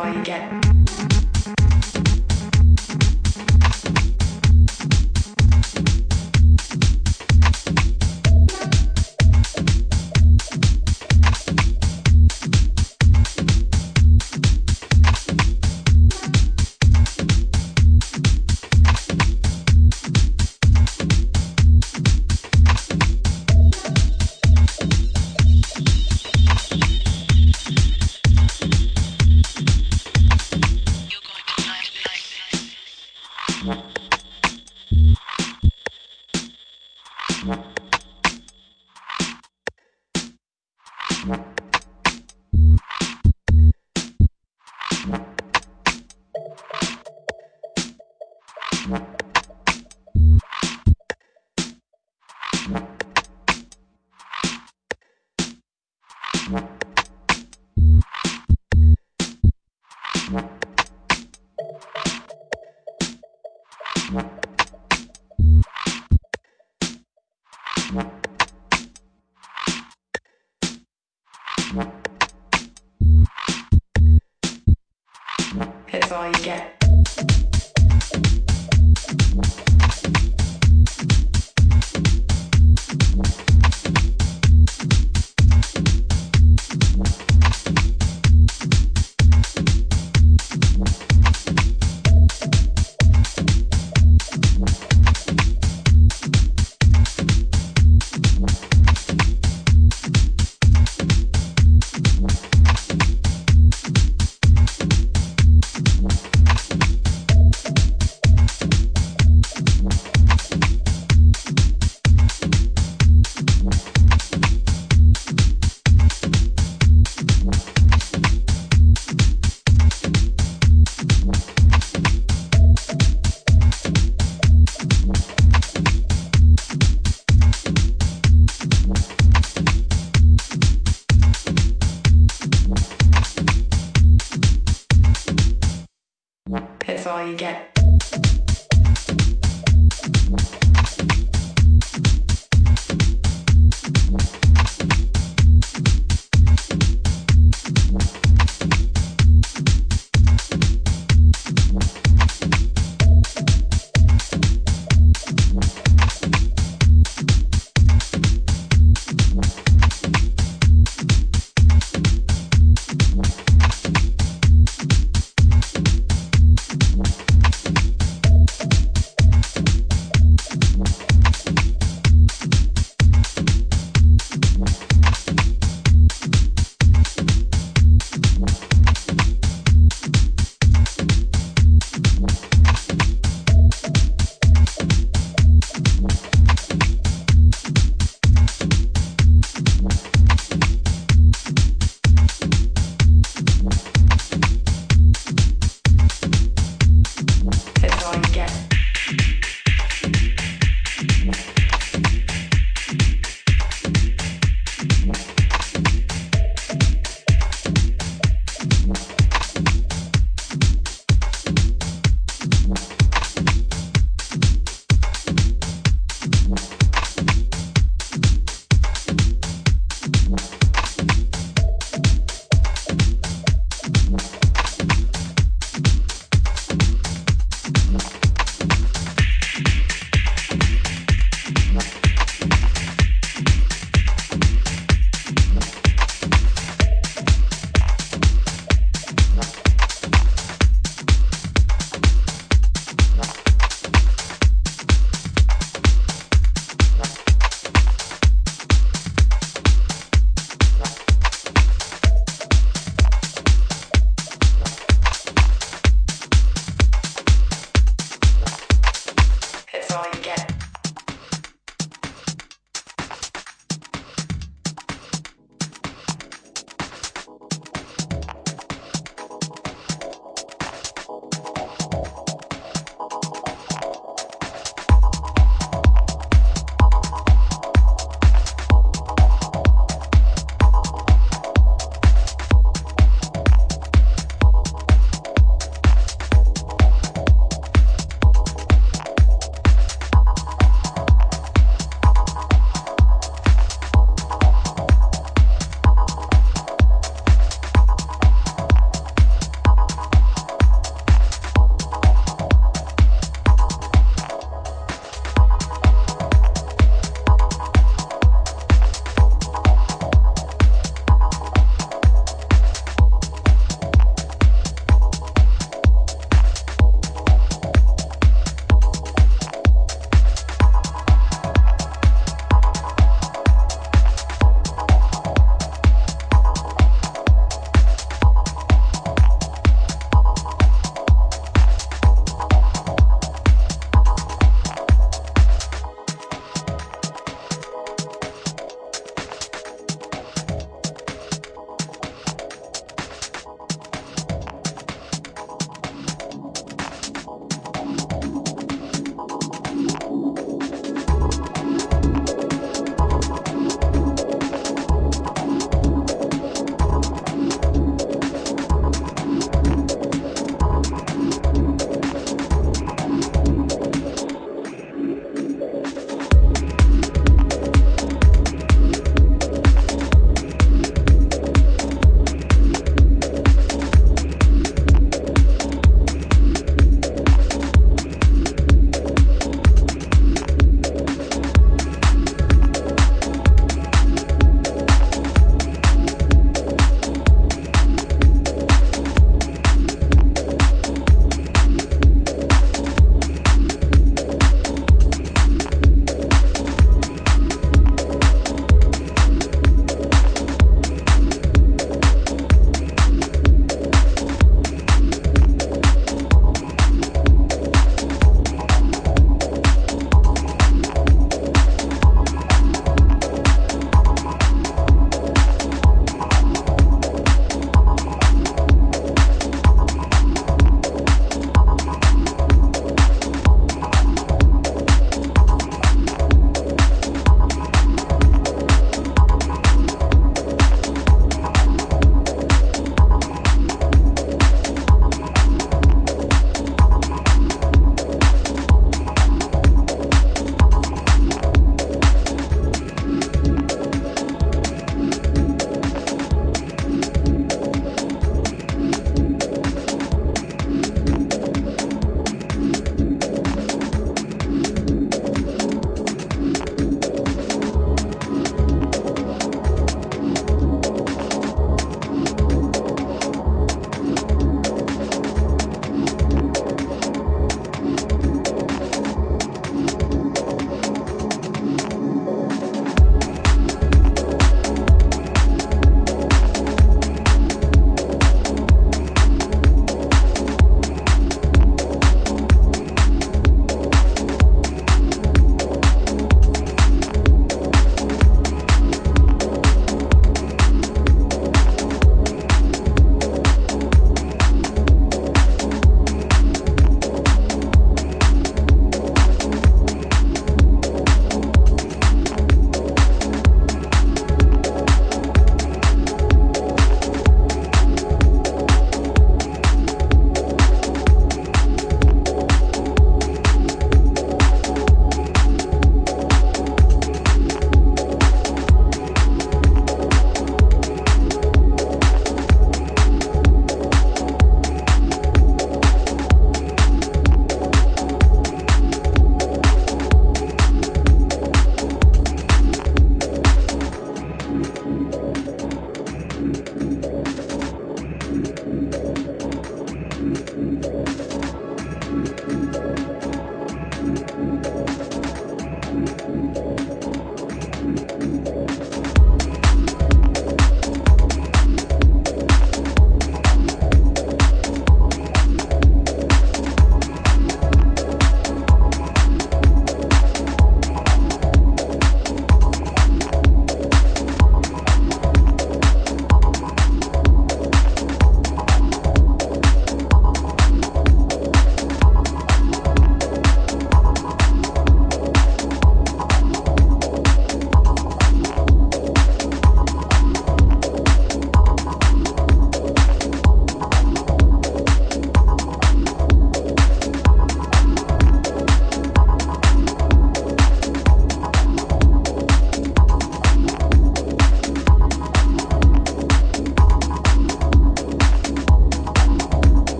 All you get.